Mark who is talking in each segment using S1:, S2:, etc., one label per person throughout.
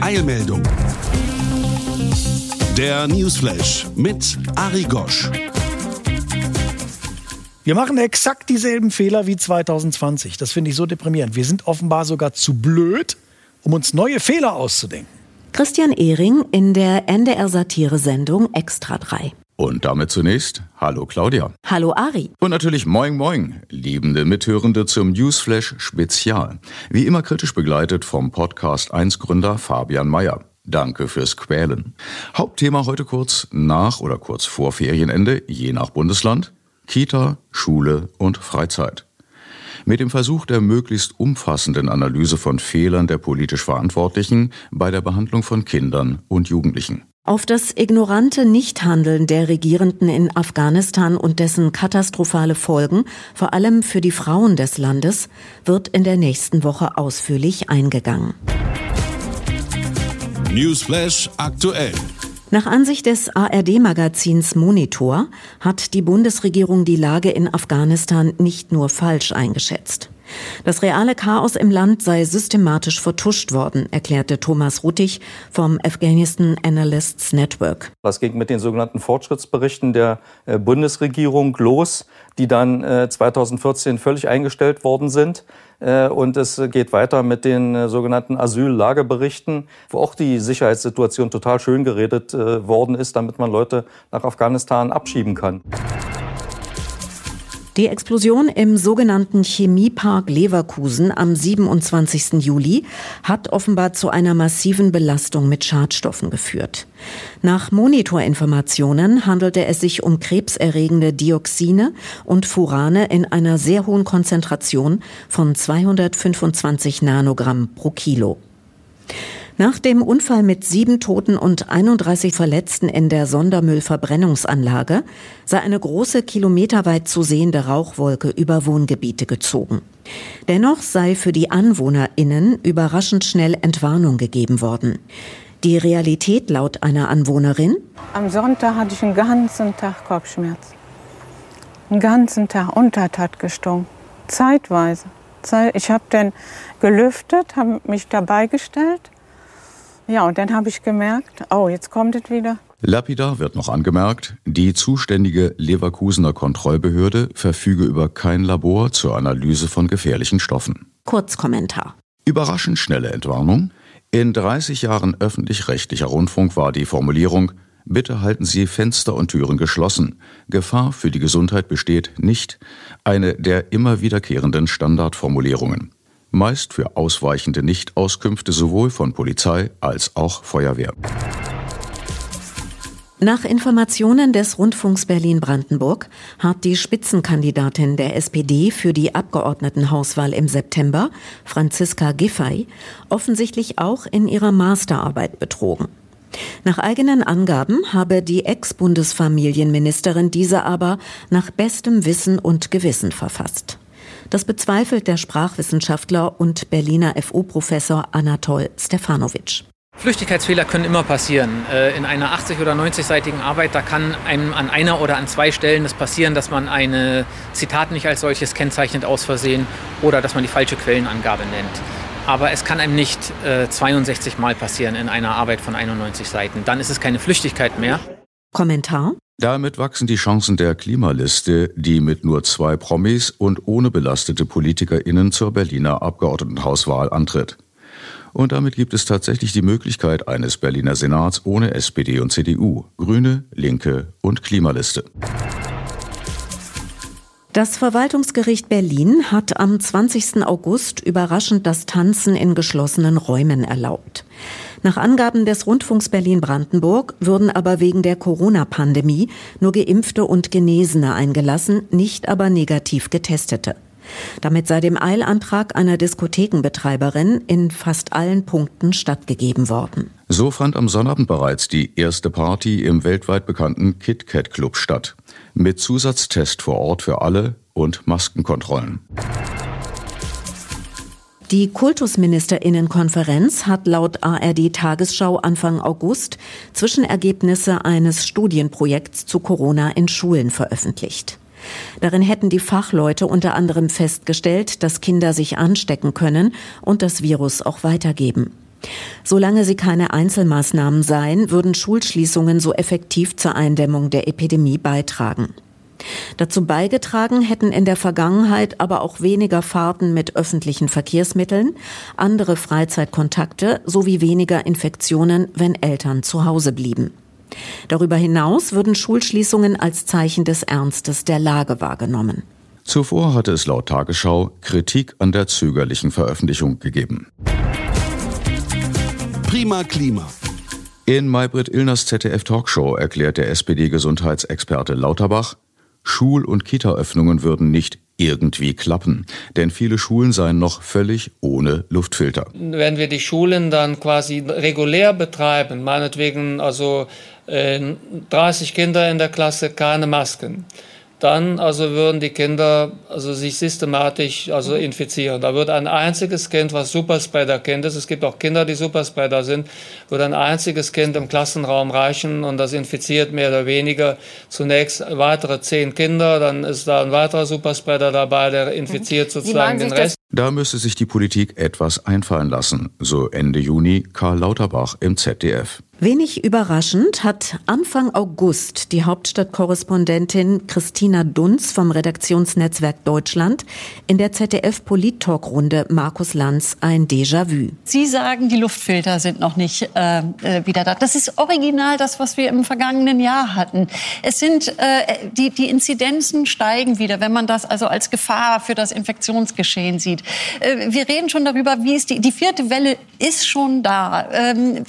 S1: Eilmeldung. Der Newsflash mit Ari Gosch.
S2: Wir machen exakt dieselben Fehler wie 2020. Das finde ich so deprimierend. Wir sind offenbar sogar zu blöd, um uns neue Fehler auszudenken.
S3: Christian Ehring in der NDR-Satire-Sendung Extra 3.
S4: Und damit zunächst Hallo Claudia.
S3: Hallo Ari.
S4: Und natürlich Moin Moin, liebende Mithörende zum Newsflash Spezial. Wie immer kritisch begleitet vom Podcast 1 Gründer Fabian Mayer. Danke fürs Quälen. Hauptthema heute kurz nach oder kurz vor Ferienende, je nach Bundesland, Kita, Schule und Freizeit. Mit dem Versuch der möglichst umfassenden Analyse von Fehlern der politisch Verantwortlichen bei der Behandlung von Kindern und Jugendlichen.
S3: Auf das ignorante Nichthandeln der Regierenden in Afghanistan und dessen katastrophale Folgen, vor allem für die Frauen des Landes, wird in der nächsten Woche ausführlich eingegangen.
S1: Newsflash aktuell.
S3: Nach Ansicht des ARD-Magazins Monitor hat die Bundesregierung die Lage in Afghanistan nicht nur falsch eingeschätzt. Das reale Chaos im Land sei systematisch vertuscht worden, erklärte Thomas Ruttig vom Afghanistan Analysts Network.
S5: Was ging mit den sogenannten Fortschrittsberichten der äh, Bundesregierung los, die dann 2014 äh, völlig eingestellt worden sind? Äh, und es geht weiter mit den sogenannten Asyllageberichten, wo auch die Sicherheitssituation total schön geredet worden ist, damit man Leute nach Afghanistan abschieben kann.
S3: Die Explosion im sogenannten Chemiepark Leverkusen am 27. Juli hat offenbar zu einer massiven Belastung mit Schadstoffen geführt. Nach Monitorinformationen handelte es sich um krebserregende Dioxine und Furane in einer sehr hohen Konzentration von 225 Nanogramm pro Kilo. Nach dem Unfall mit sieben Toten und 31 Verletzten in der Sondermüllverbrennungsanlage sei eine große kilometerweit zu sehende Rauchwolke über Wohngebiete gezogen. Dennoch sei für die AnwohnerInnen überraschend schnell Entwarnung gegeben worden. Die Realität laut einer Anwohnerin?
S6: Am Sonntag hatte ich einen ganzen Tag Kopfschmerz. Einen ganzen Tag Untert hat gestunken. Zeitweise. Ich habe dann gelüftet, habe mich dabei gestellt ja, und dann habe ich gemerkt, oh, jetzt kommt es wieder.
S4: Lapidar wird noch angemerkt, die zuständige Leverkusener Kontrollbehörde verfüge über kein Labor zur Analyse von gefährlichen Stoffen.
S3: Kurzkommentar.
S4: Überraschend schnelle Entwarnung. In 30 Jahren öffentlich-rechtlicher Rundfunk war die Formulierung Bitte halten Sie Fenster und Türen geschlossen. Gefahr für die Gesundheit besteht nicht. Eine der immer wiederkehrenden Standardformulierungen meist für ausweichende Nichtauskünfte sowohl von Polizei als auch Feuerwehr.
S3: Nach Informationen des Rundfunks Berlin-Brandenburg hat die Spitzenkandidatin der SPD für die Abgeordnetenhauswahl im September, Franziska Giffey, offensichtlich auch in ihrer Masterarbeit betrogen. Nach eigenen Angaben habe die Ex-Bundesfamilienministerin diese aber nach bestem Wissen und Gewissen verfasst. Das bezweifelt der Sprachwissenschaftler und Berliner FU-Professor Anatol Stefanovic.
S7: Flüchtigkeitsfehler können immer passieren. Äh, in einer 80- oder 90-seitigen Arbeit, da kann einem an einer oder an zwei Stellen das passieren, dass man ein Zitat nicht als solches kennzeichnet aus Versehen oder dass man die falsche Quellenangabe nennt. Aber es kann einem nicht 62 äh, Mal passieren in einer Arbeit von 91 Seiten. Dann ist es keine Flüchtigkeit mehr.
S3: Kommentar?
S4: Damit wachsen die Chancen der Klimaliste, die mit nur zwei Promis und ohne belastete PolitikerInnen zur Berliner Abgeordnetenhauswahl antritt. Und damit gibt es tatsächlich die Möglichkeit eines Berliner Senats ohne SPD und CDU, Grüne, Linke und Klimaliste.
S3: Das Verwaltungsgericht Berlin hat am 20. August überraschend das Tanzen in geschlossenen Räumen erlaubt. Nach Angaben des Rundfunks Berlin-Brandenburg würden aber wegen der Corona-Pandemie nur Geimpfte und Genesene eingelassen, nicht aber negativ Getestete. Damit sei dem Eilantrag einer Diskothekenbetreiberin in fast allen Punkten stattgegeben worden.
S4: So fand am Sonnabend bereits die erste Party im weltweit bekannten KitKat Club statt. Mit Zusatztest vor Ort für alle und Maskenkontrollen.
S3: Die Kultusministerinnenkonferenz hat laut ARD Tagesschau Anfang August Zwischenergebnisse eines Studienprojekts zu Corona in Schulen veröffentlicht. Darin hätten die Fachleute unter anderem festgestellt, dass Kinder sich anstecken können und das Virus auch weitergeben. Solange sie keine Einzelmaßnahmen seien, würden Schulschließungen so effektiv zur Eindämmung der Epidemie beitragen. Dazu beigetragen hätten in der Vergangenheit aber auch weniger Fahrten mit öffentlichen Verkehrsmitteln, andere Freizeitkontakte sowie weniger Infektionen, wenn Eltern zu Hause blieben. Darüber hinaus würden Schulschließungen als Zeichen des Ernstes der Lage wahrgenommen.
S4: Zuvor hatte es laut Tagesschau Kritik an der zögerlichen Veröffentlichung gegeben.
S1: Prima Klima.
S4: In Maybrit Illners ZDF Talkshow erklärt der SPD-Gesundheitsexperte Lauterbach, Schul- und Kita-Öffnungen würden nicht irgendwie klappen, denn viele Schulen seien noch völlig ohne Luftfilter.
S8: Wenn wir die Schulen dann quasi regulär betreiben, meinetwegen also äh, 30 Kinder in der Klasse, keine Masken, dann also würden die Kinder also sich systematisch also mhm. infizieren. Da wird ein einziges Kind, was Superspreader-Kind ist, es gibt auch Kinder, die Superspreader sind, würde ein einziges Kind im Klassenraum reichen und das infiziert mehr oder weniger zunächst weitere zehn Kinder, dann ist da ein weiterer Superspreader dabei, der infiziert mhm. sozusagen den Rest.
S4: Da müsste sich die Politik etwas einfallen lassen, so Ende Juni Karl Lauterbach im ZDF.
S3: Wenig überraschend hat Anfang August die Hauptstadtkorrespondentin Christina Dunz vom Redaktionsnetzwerk Deutschland in der ZDF Polit-Talk-Runde Markus Lanz ein Déjà-vu.
S9: Sie sagen, die Luftfilter sind noch nicht äh, äh, wieder da. Das ist original das, was wir im vergangenen Jahr hatten. Es sind äh, die, die Inzidenzen steigen wieder, wenn man das also als Gefahr für das Infektionsgeschehen sieht. Äh, wir reden schon darüber, wie es die, die vierte Welle ist schon da. Ähm,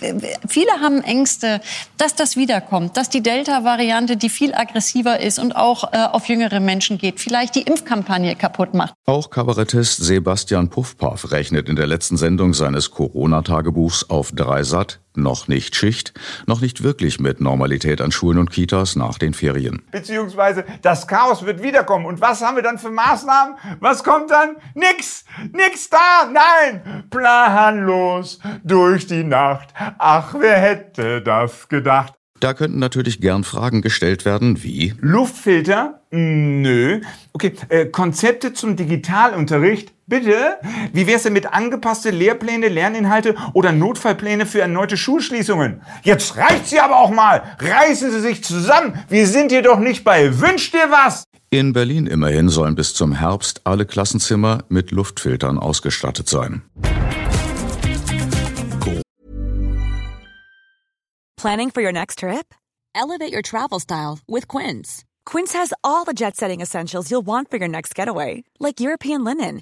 S9: viele haben Ängste, dass das wiederkommt, dass die Delta-Variante, die viel aggressiver ist und auch äh, auf jüngere Menschen geht, vielleicht die Impfkampagne kaputt macht.
S4: Auch Kabarettist Sebastian Puffpaff rechnet in der letzten Sendung seines Corona-Tagebuchs auf Dreisat noch nicht Schicht, noch nicht wirklich mit Normalität an Schulen und Kitas nach den Ferien.
S10: Beziehungsweise das Chaos wird wiederkommen. Und was haben wir dann für Maßnahmen? Was kommt dann? Nix! Nix da! Nein! Planlos durch die Nacht. Ach, wer hätte das gedacht?
S4: Da könnten natürlich gern Fragen gestellt werden wie
S10: Luftfilter? Nö. Okay, äh, Konzepte zum Digitalunterricht? Bitte? Wie wär's denn mit angepasste Lehrpläne, Lerninhalte oder Notfallpläne für erneute Schulschließungen? Jetzt reicht sie aber auch mal! Reißen Sie sich zusammen! Wir sind hier doch nicht bei Wünsch dir was!
S4: In Berlin immerhin sollen bis zum Herbst alle Klassenzimmer mit Luftfiltern ausgestattet sein.
S11: Planning for your next trip? Elevate your travel style with Quince. Quince has all the jet setting essentials you'll want for your next getaway, like European linen,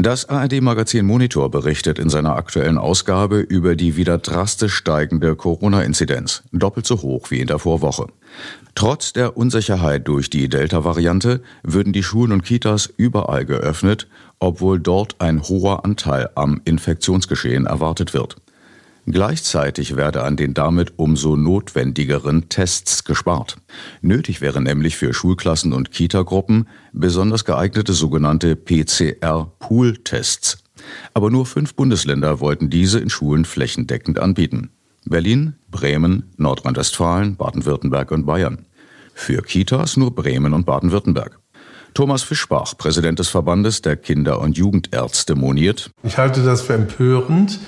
S4: Das ARD-Magazin Monitor berichtet in seiner aktuellen Ausgabe über die wieder drastisch steigende Corona-Inzidenz, doppelt so hoch wie in der Vorwoche. Trotz der Unsicherheit durch die Delta-Variante würden die Schulen und Kitas überall geöffnet, obwohl dort ein hoher Anteil am Infektionsgeschehen erwartet wird. Gleichzeitig werde an den damit umso notwendigeren Tests gespart. Nötig wäre nämlich für Schulklassen und Kitagruppen besonders geeignete sogenannte PCR-Pool-Tests. Aber nur fünf Bundesländer wollten diese in Schulen flächendeckend anbieten. Berlin, Bremen, Nordrhein-Westfalen, Baden-Württemberg und Bayern. Für Kitas nur Bremen und Baden-Württemberg. Thomas Fischbach, Präsident des Verbandes der Kinder- und Jugendärzte, moniert.
S12: Ich halte das für empörend,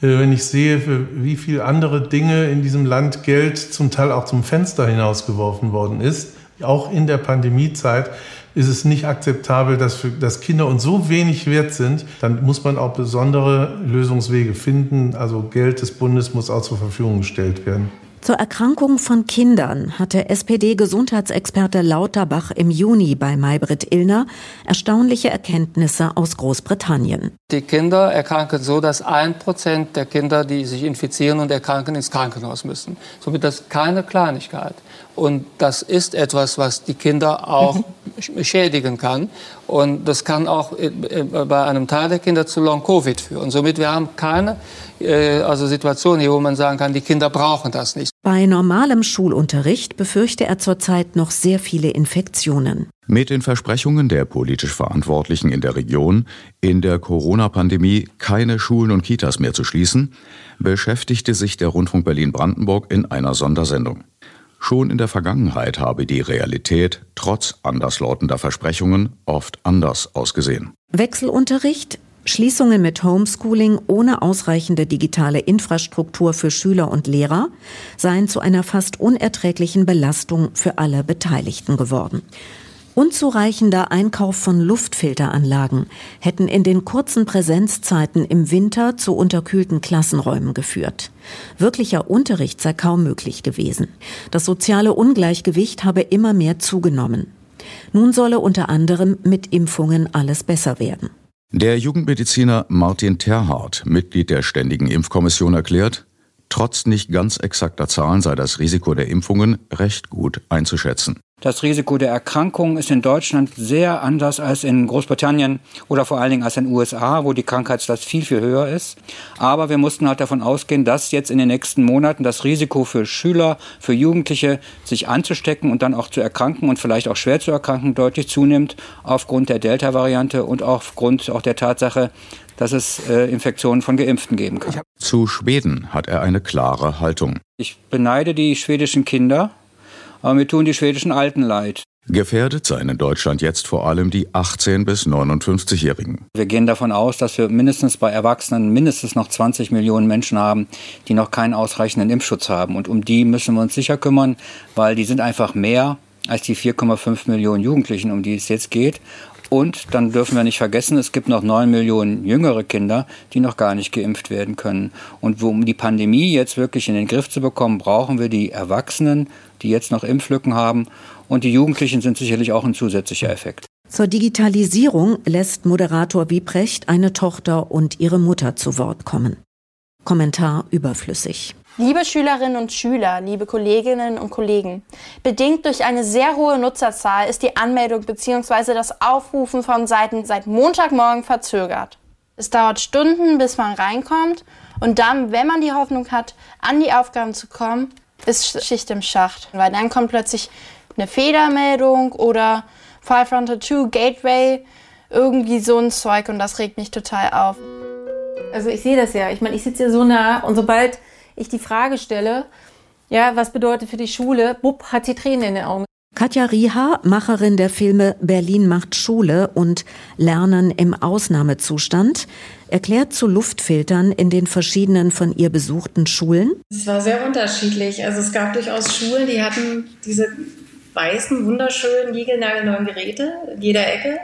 S12: wenn ich sehe, wie viel andere Dinge in diesem Land Geld zum Teil auch zum Fenster hinausgeworfen worden ist, auch in der Pandemiezeit, ist es nicht akzeptabel, dass, für, dass Kinder uns so wenig wert sind. Dann muss man auch besondere Lösungswege finden. Also Geld des Bundes muss auch zur Verfügung gestellt werden.
S3: Zur Erkrankung von Kindern hatte SPD-Gesundheitsexperte Lauterbach im Juni bei Maybrit Illner erstaunliche Erkenntnisse aus Großbritannien.
S8: Die Kinder erkranken so, dass ein Prozent der Kinder, die sich infizieren und erkranken, ins Krankenhaus müssen. Somit das keine Kleinigkeit. Und das ist etwas, was die Kinder auch mhm. schädigen kann. Und das kann auch bei einem Teil der Kinder zu Long-Covid führen. Somit wir haben keine äh, also Situation hier, wo man sagen kann, die Kinder brauchen das nicht.
S3: Bei normalem Schulunterricht befürchte er zurzeit noch sehr viele Infektionen.
S4: Mit den Versprechungen der politisch Verantwortlichen in der Region, in der Corona-Pandemie keine Schulen und Kitas mehr zu schließen, beschäftigte sich der Rundfunk Berlin-Brandenburg in einer Sondersendung. Schon in der Vergangenheit habe die Realität trotz anderslautender Versprechungen oft anders ausgesehen.
S3: Wechselunterricht, Schließungen mit Homeschooling ohne ausreichende digitale Infrastruktur für Schüler und Lehrer seien zu einer fast unerträglichen Belastung für alle Beteiligten geworden. Unzureichender Einkauf von Luftfilteranlagen hätten in den kurzen Präsenzzeiten im Winter zu unterkühlten Klassenräumen geführt. Wirklicher Unterricht sei kaum möglich gewesen. Das soziale Ungleichgewicht habe immer mehr zugenommen. Nun solle unter anderem mit Impfungen alles besser werden.
S4: Der Jugendmediziner Martin Terhardt, Mitglied der Ständigen Impfkommission, erklärt, trotz nicht ganz exakter Zahlen sei das Risiko der Impfungen recht gut einzuschätzen.
S13: Das Risiko der Erkrankung ist in Deutschland sehr anders als in Großbritannien oder vor allen Dingen als in den USA, wo die Krankheitslast viel, viel höher ist. Aber wir mussten halt davon ausgehen, dass jetzt in den nächsten Monaten das Risiko für Schüler, für Jugendliche, sich anzustecken und dann auch zu erkranken und vielleicht auch schwer zu erkranken, deutlich zunimmt, aufgrund der Delta-Variante und aufgrund auch der Tatsache, dass es äh, Infektionen von Geimpften geben kann.
S4: Zu Schweden hat er eine klare Haltung.
S13: Ich beneide die schwedischen Kinder, aber mir tun die schwedischen Alten leid.
S4: Gefährdet seien in Deutschland jetzt vor allem die 18- bis 59-Jährigen.
S13: Wir gehen davon aus, dass wir mindestens bei Erwachsenen mindestens noch 20 Millionen Menschen haben, die noch keinen ausreichenden Impfschutz haben. Und um die müssen wir uns sicher kümmern, weil die sind einfach mehr als die 4,5 Millionen Jugendlichen, um die es jetzt geht. Und dann dürfen wir nicht vergessen, es gibt noch neun Millionen jüngere Kinder, die noch gar nicht geimpft werden können. Und um die Pandemie jetzt wirklich in den Griff zu bekommen, brauchen wir die Erwachsenen, die jetzt noch Impflücken haben. Und die Jugendlichen sind sicherlich auch ein zusätzlicher Effekt.
S3: Zur Digitalisierung lässt Moderator Wiebrecht eine Tochter und ihre Mutter zu Wort kommen. Kommentar überflüssig.
S14: Liebe Schülerinnen und Schüler, liebe Kolleginnen und Kollegen, bedingt durch eine sehr hohe Nutzerzahl ist die Anmeldung bzw. das Aufrufen von Seiten seit Montagmorgen verzögert. Es dauert Stunden, bis man reinkommt und dann, wenn man die Hoffnung hat, an die Aufgaben zu kommen, ist Schicht im Schacht, weil dann kommt plötzlich eine Fehlermeldung oder 502 Gateway, irgendwie so ein Zeug und das regt mich total auf.
S15: Also ich sehe das ja. Ich meine, ich sitze ja so nah und sobald ich die Frage stelle, ja, was bedeutet für die Schule, bupp, hat sie Tränen in den Augen.
S3: Katja Rieha, Macherin der Filme Berlin macht Schule und Lernen im Ausnahmezustand, erklärt zu Luftfiltern in den verschiedenen von ihr besuchten Schulen.
S16: Es war sehr unterschiedlich. Also es gab durchaus Schulen, die hatten diese weißen, wunderschönen, niegelnagelneuen Geräte in jeder Ecke.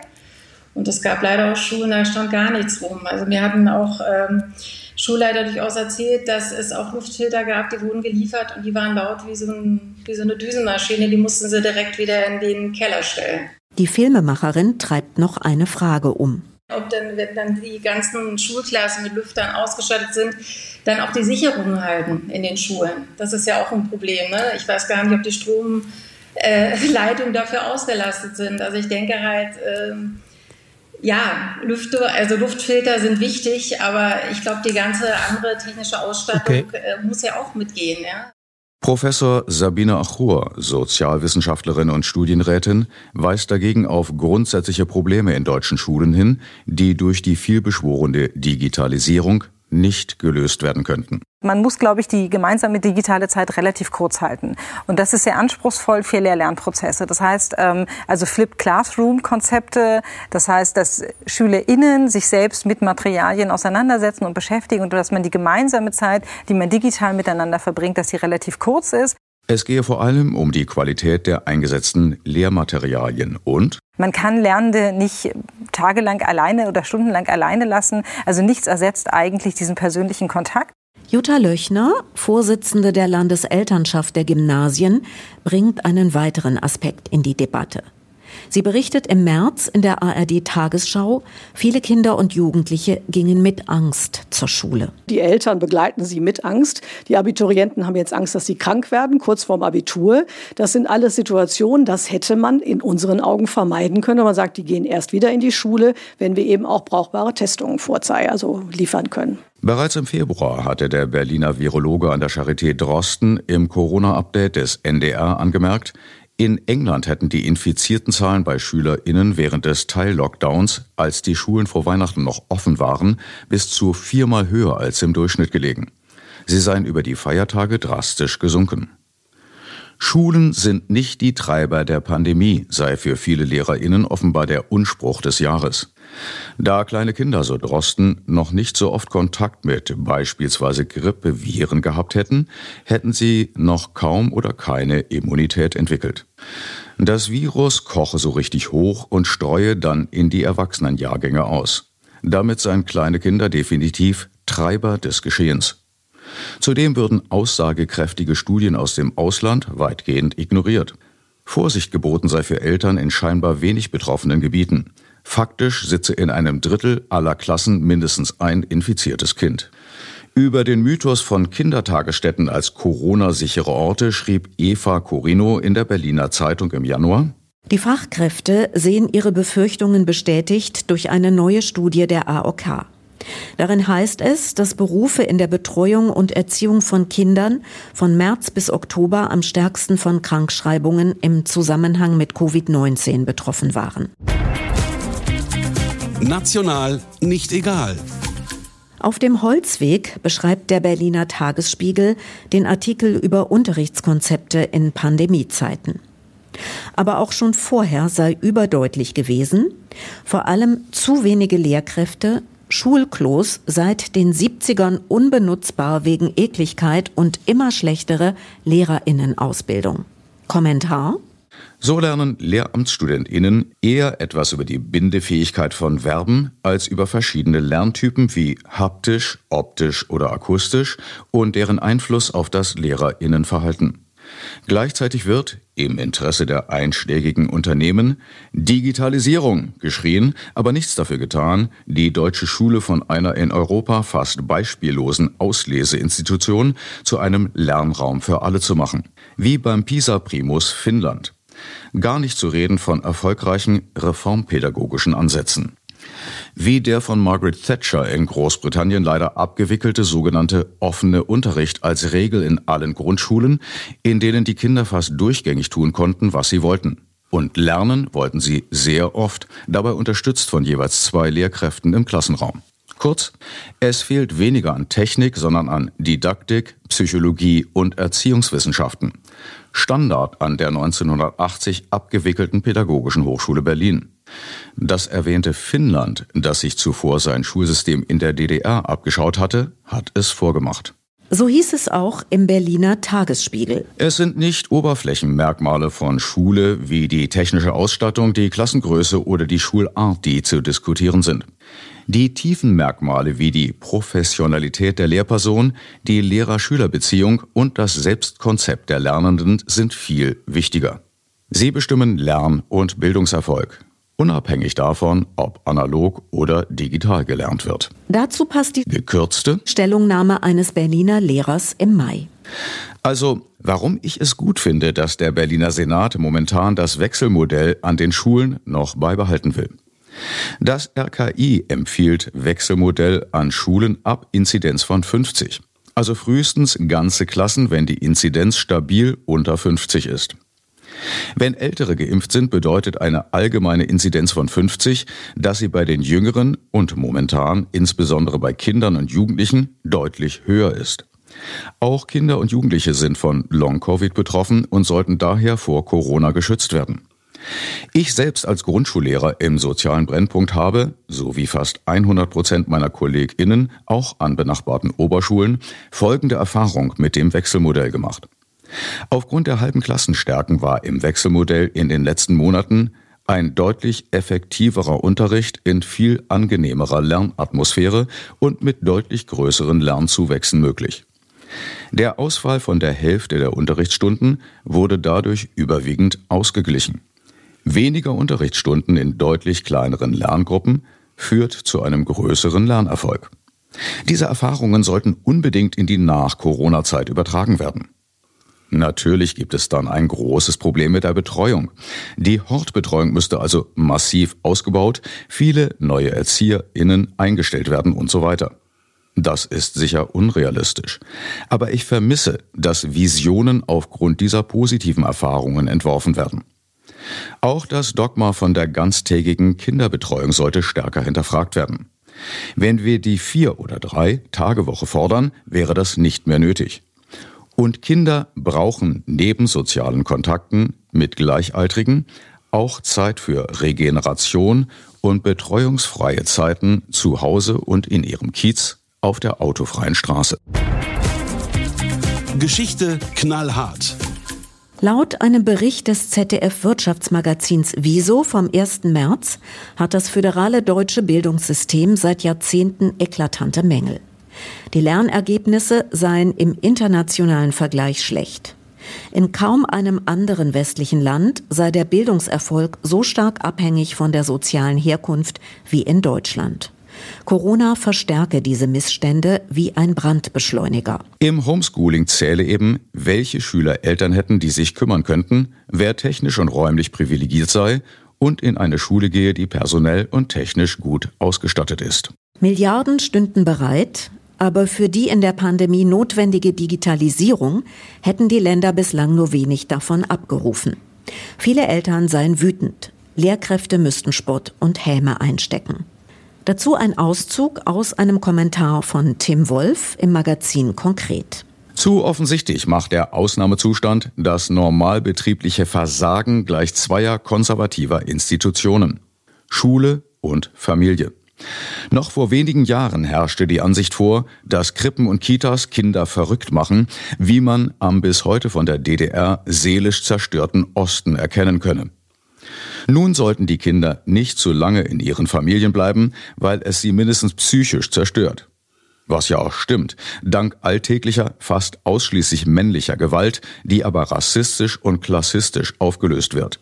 S16: Und es gab leider auch Schulen, da stand gar nichts rum. Also wir hatten auch ähm, Schulleiter durchaus erzählt, dass es auch Luftfilter gab, die wurden geliefert und die waren laut wie so, ein, wie so eine Düsenmaschine, die mussten sie direkt wieder in den Keller stellen.
S3: Die Filmemacherin treibt noch eine Frage um.
S16: Ob dann, wenn dann die ganzen Schulklassen mit Lüftern ausgestattet sind, dann auch die Sicherungen halten in den Schulen. Das ist ja auch ein Problem. Ne? Ich weiß gar nicht, ob die Stromleitungen äh, dafür ausgelastet sind. Also ich denke halt, äh, ja, Lüfte, also Luftfilter sind wichtig, aber ich glaube, die ganze andere technische Ausstattung okay. äh, muss ja auch mitgehen. Ja?
S4: Professor Sabine Achur, Sozialwissenschaftlerin und Studienrätin, weist dagegen auf grundsätzliche Probleme in deutschen Schulen hin, die durch die vielbeschworene Digitalisierung nicht gelöst werden könnten.
S17: Man muss, glaube ich, die gemeinsame digitale Zeit relativ kurz halten. Und das ist sehr anspruchsvoll für Lehr-Lernprozesse. Das heißt, ähm, also Flipped Classroom-Konzepte, das heißt, dass SchülerInnen sich selbst mit Materialien auseinandersetzen und beschäftigen und dass man die gemeinsame Zeit, die man digital miteinander verbringt, dass sie relativ kurz ist.
S4: Es gehe vor allem um die Qualität der eingesetzten Lehrmaterialien und
S17: man kann Lernende nicht tagelang alleine oder stundenlang alleine lassen. Also nichts ersetzt eigentlich diesen persönlichen Kontakt.
S3: Jutta Löchner, Vorsitzende der Landeselternschaft der Gymnasien, bringt einen weiteren Aspekt in die Debatte. Sie berichtet im März in der ARD Tagesschau, viele Kinder und Jugendliche gingen mit Angst zur Schule.
S18: Die Eltern begleiten sie mit Angst. Die Abiturienten haben jetzt Angst, dass sie krank werden, kurz vorm Abitur. Das sind alles Situationen, das hätte man in unseren Augen vermeiden können. Man sagt, die gehen erst wieder in die Schule, wenn wir eben auch brauchbare Testungen vorzeigen, also liefern können.
S4: Bereits im Februar hatte der Berliner Virologe an der Charité Drosten im Corona-Update des NDR angemerkt, in England hätten die infizierten Zahlen bei SchülerInnen während des Teil-Lockdowns, als die Schulen vor Weihnachten noch offen waren, bis zu viermal höher als im Durchschnitt gelegen. Sie seien über die Feiertage drastisch gesunken. Schulen sind nicht die Treiber der Pandemie, sei für viele LehrerInnen offenbar der Unspruch des Jahres. Da kleine Kinder, so Drosten, noch nicht so oft Kontakt mit beispielsweise Grippeviren gehabt hätten, hätten sie noch kaum oder keine Immunität entwickelt. Das Virus koche so richtig hoch und streue dann in die Erwachsenenjahrgänge aus. Damit seien kleine Kinder definitiv Treiber des Geschehens. Zudem würden aussagekräftige Studien aus dem Ausland weitgehend ignoriert. Vorsicht geboten sei für Eltern in scheinbar wenig betroffenen Gebieten. Faktisch sitze in einem Drittel aller Klassen mindestens ein infiziertes Kind. Über den Mythos von Kindertagesstätten als Corona-sichere Orte schrieb Eva Corino in der Berliner Zeitung im Januar.
S3: Die Fachkräfte sehen ihre Befürchtungen bestätigt durch eine neue Studie der AOK. Darin heißt es, dass Berufe in der Betreuung und Erziehung von Kindern von März bis Oktober am stärksten von Krankschreibungen im Zusammenhang mit Covid-19 betroffen waren.
S1: National nicht egal.
S3: Auf dem Holzweg beschreibt der Berliner Tagesspiegel den Artikel über Unterrichtskonzepte in Pandemiezeiten. Aber auch schon vorher sei überdeutlich gewesen, vor allem zu wenige Lehrkräfte, Schulklos seit den 70ern unbenutzbar wegen Ekligkeit und immer schlechtere Lehrerinnenausbildung. Kommentar?
S4: So lernen Lehramtsstudentinnen eher etwas über die Bindefähigkeit von Verben als über verschiedene Lerntypen wie haptisch, optisch oder akustisch und deren Einfluss auf das Lehrerinnenverhalten. Gleichzeitig wird, im Interesse der einschlägigen Unternehmen, Digitalisierung geschrien, aber nichts dafür getan, die deutsche Schule von einer in Europa fast beispiellosen Ausleseinstitution zu einem Lernraum für alle zu machen. Wie beim PISA-Primus Finnland. Gar nicht zu reden von erfolgreichen reformpädagogischen Ansätzen wie der von Margaret Thatcher in Großbritannien leider abgewickelte sogenannte offene Unterricht als Regel in allen Grundschulen, in denen die Kinder fast durchgängig tun konnten, was sie wollten. Und lernen wollten sie sehr oft, dabei unterstützt von jeweils zwei Lehrkräften im Klassenraum. Kurz, es fehlt weniger an Technik, sondern an Didaktik, Psychologie und Erziehungswissenschaften. Standard an der 1980 abgewickelten Pädagogischen Hochschule Berlin. Das erwähnte Finnland, das sich zuvor sein Schulsystem in der DDR abgeschaut hatte, hat es vorgemacht.
S3: So hieß es auch im Berliner Tagesspiegel.
S4: Es sind nicht Oberflächenmerkmale von Schule wie die technische Ausstattung, die Klassengröße oder die Schulart, die zu diskutieren sind. Die tiefen Merkmale wie die Professionalität der Lehrperson, die Lehrer-Schüler-Beziehung und das Selbstkonzept der Lernenden sind viel wichtiger. Sie bestimmen Lern- und Bildungserfolg unabhängig davon, ob analog oder digital gelernt wird.
S3: Dazu passt die
S4: gekürzte
S3: Stellungnahme eines Berliner Lehrers im Mai.
S4: Also, warum ich es gut finde, dass der Berliner Senat momentan das Wechselmodell an den Schulen noch beibehalten will. Das RKI empfiehlt Wechselmodell an Schulen ab Inzidenz von 50. Also frühestens ganze Klassen, wenn die Inzidenz stabil unter 50 ist. Wenn Ältere geimpft sind, bedeutet eine allgemeine Inzidenz von 50, dass sie bei den Jüngeren und momentan insbesondere bei Kindern und Jugendlichen deutlich höher ist. Auch Kinder und Jugendliche sind von Long-Covid betroffen und sollten daher vor Corona geschützt werden. Ich selbst als Grundschullehrer im sozialen Brennpunkt habe, so wie fast 100 Prozent meiner KollegInnen, auch an benachbarten Oberschulen, folgende Erfahrung mit dem Wechselmodell gemacht. Aufgrund der halben Klassenstärken war im Wechselmodell in den letzten Monaten ein deutlich effektiverer Unterricht in viel angenehmerer Lernatmosphäre und mit deutlich größeren Lernzuwächsen möglich. Der Ausfall von der Hälfte der Unterrichtsstunden wurde dadurch überwiegend ausgeglichen. Weniger Unterrichtsstunden in deutlich kleineren Lerngruppen führt zu einem größeren Lernerfolg. Diese Erfahrungen sollten unbedingt in die Nach-Corona-Zeit übertragen werden. Natürlich gibt es dann ein großes Problem mit der Betreuung. Die Hortbetreuung müsste also massiv ausgebaut, viele neue ErzieherInnen eingestellt werden und so weiter. Das ist sicher unrealistisch. Aber ich vermisse, dass Visionen aufgrund dieser positiven Erfahrungen entworfen werden. Auch das Dogma von der ganztägigen Kinderbetreuung sollte stärker hinterfragt werden. Wenn wir die vier oder drei Tagewoche fordern, wäre das nicht mehr nötig. Und Kinder brauchen neben sozialen Kontakten mit Gleichaltrigen auch Zeit für Regeneration und betreuungsfreie Zeiten zu Hause und in ihrem Kiez auf der autofreien Straße.
S1: Geschichte knallhart.
S3: Laut einem Bericht des ZDF-Wirtschaftsmagazins Wieso vom 1. März hat das föderale deutsche Bildungssystem seit Jahrzehnten eklatante Mängel. Die Lernergebnisse seien im internationalen Vergleich schlecht. In kaum einem anderen westlichen Land sei der Bildungserfolg so stark abhängig von der sozialen Herkunft wie in Deutschland. Corona verstärke diese Missstände wie ein Brandbeschleuniger.
S4: Im Homeschooling zähle eben, welche Schüler Eltern hätten, die sich kümmern könnten, wer technisch und räumlich privilegiert sei und in eine Schule gehe, die personell und technisch gut ausgestattet ist.
S3: Milliarden stünden bereit, aber für die in der Pandemie notwendige Digitalisierung hätten die Länder bislang nur wenig davon abgerufen. Viele Eltern seien wütend. Lehrkräfte müssten Spott und Häme einstecken. Dazu ein Auszug aus einem Kommentar von Tim Wolf im Magazin Konkret.
S4: Zu offensichtlich macht der Ausnahmezustand das normalbetriebliche Versagen gleich zweier konservativer Institutionen. Schule und Familie. Noch vor wenigen Jahren herrschte die Ansicht vor, dass Krippen und Kitas Kinder verrückt machen, wie man am bis heute von der DDR seelisch zerstörten Osten erkennen könne. Nun sollten die Kinder nicht zu lange in ihren Familien bleiben, weil es sie mindestens psychisch zerstört. Was ja auch stimmt, dank alltäglicher, fast ausschließlich männlicher Gewalt, die aber rassistisch und klassistisch aufgelöst wird.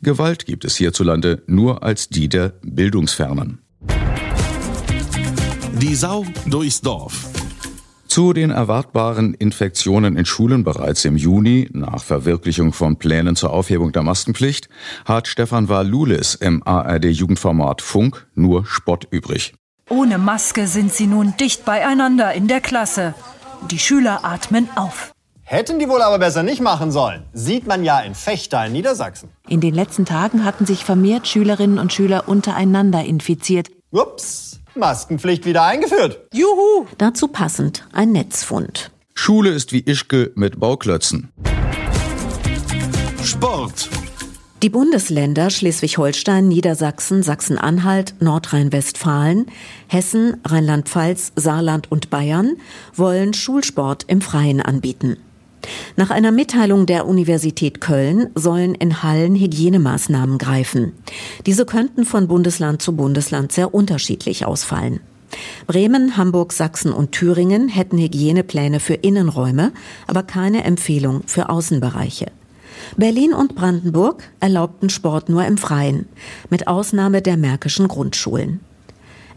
S4: Gewalt gibt es hierzulande nur als die der Bildungsfernen.
S1: Die Sau durchs Dorf.
S4: Zu den erwartbaren Infektionen in Schulen bereits im Juni, nach Verwirklichung von Plänen zur Aufhebung der Maskenpflicht, hat Stefan Walulis im ARD-Jugendformat Funk nur Spott übrig.
S19: Ohne Maske sind sie nun dicht beieinander in der Klasse. Die Schüler atmen auf.
S20: Hätten die wohl aber besser nicht machen sollen. Sieht man ja in Fechter in Niedersachsen.
S21: In den letzten Tagen hatten sich vermehrt Schülerinnen und Schüler untereinander infiziert.
S20: Ups. Maskenpflicht wieder eingeführt.
S3: Juhu! Dazu passend ein Netzfund.
S4: Schule ist wie Ischke mit Bauklötzen.
S1: Sport.
S3: Die Bundesländer Schleswig-Holstein, Niedersachsen, Sachsen-Anhalt, Nordrhein-Westfalen, Hessen, Rheinland-Pfalz, Saarland und Bayern wollen Schulsport im Freien anbieten. Nach einer Mitteilung der Universität Köln sollen in Hallen Hygienemaßnahmen greifen. Diese könnten von Bundesland zu Bundesland sehr unterschiedlich ausfallen. Bremen, Hamburg, Sachsen und Thüringen hätten Hygienepläne für Innenräume, aber keine Empfehlung für Außenbereiche. Berlin und Brandenburg erlaubten Sport nur im Freien, mit Ausnahme der märkischen Grundschulen.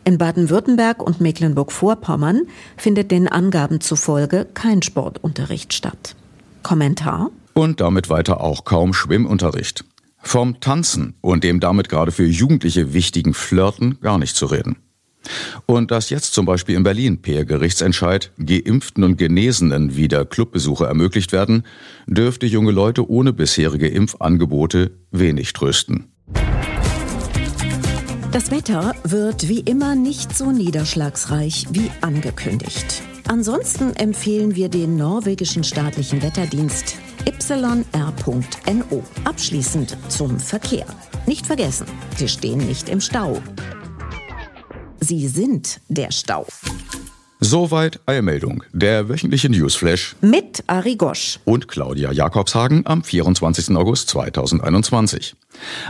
S3: In Baden-Württemberg und Mecklenburg-Vorpommern findet den Angaben zufolge kein Sportunterricht statt. Kommentar?
S4: Und damit weiter auch kaum Schwimmunterricht. Vom Tanzen und dem damit gerade für Jugendliche wichtigen Flirten gar nicht zu reden. Und dass jetzt zum Beispiel in Berlin per Gerichtsentscheid Geimpften und Genesenen wieder Clubbesuche ermöglicht werden, dürfte junge Leute ohne bisherige Impfangebote wenig trösten.
S3: Das Wetter wird wie immer nicht so niederschlagsreich wie angekündigt. Ansonsten empfehlen wir den norwegischen staatlichen Wetterdienst yr.no. Abschließend zum Verkehr. Nicht vergessen, Sie stehen nicht im Stau. Sie sind der Stau.
S4: Soweit Eilmeldung, der wöchentliche Newsflash
S3: Mit Ari Gosch.
S4: und Claudia Jakobshagen am 24. August 2021.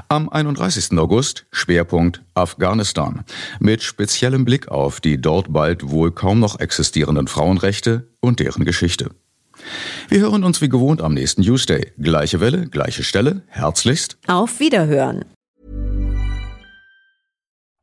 S4: Am 31. August Schwerpunkt Afghanistan mit speziellem Blick auf die dort bald wohl kaum noch existierenden Frauenrechte und deren Geschichte. Wir hören uns wie gewohnt am nächsten Newsday. Gleiche Welle, gleiche Stelle. Herzlichst.
S3: Auf Wiederhören.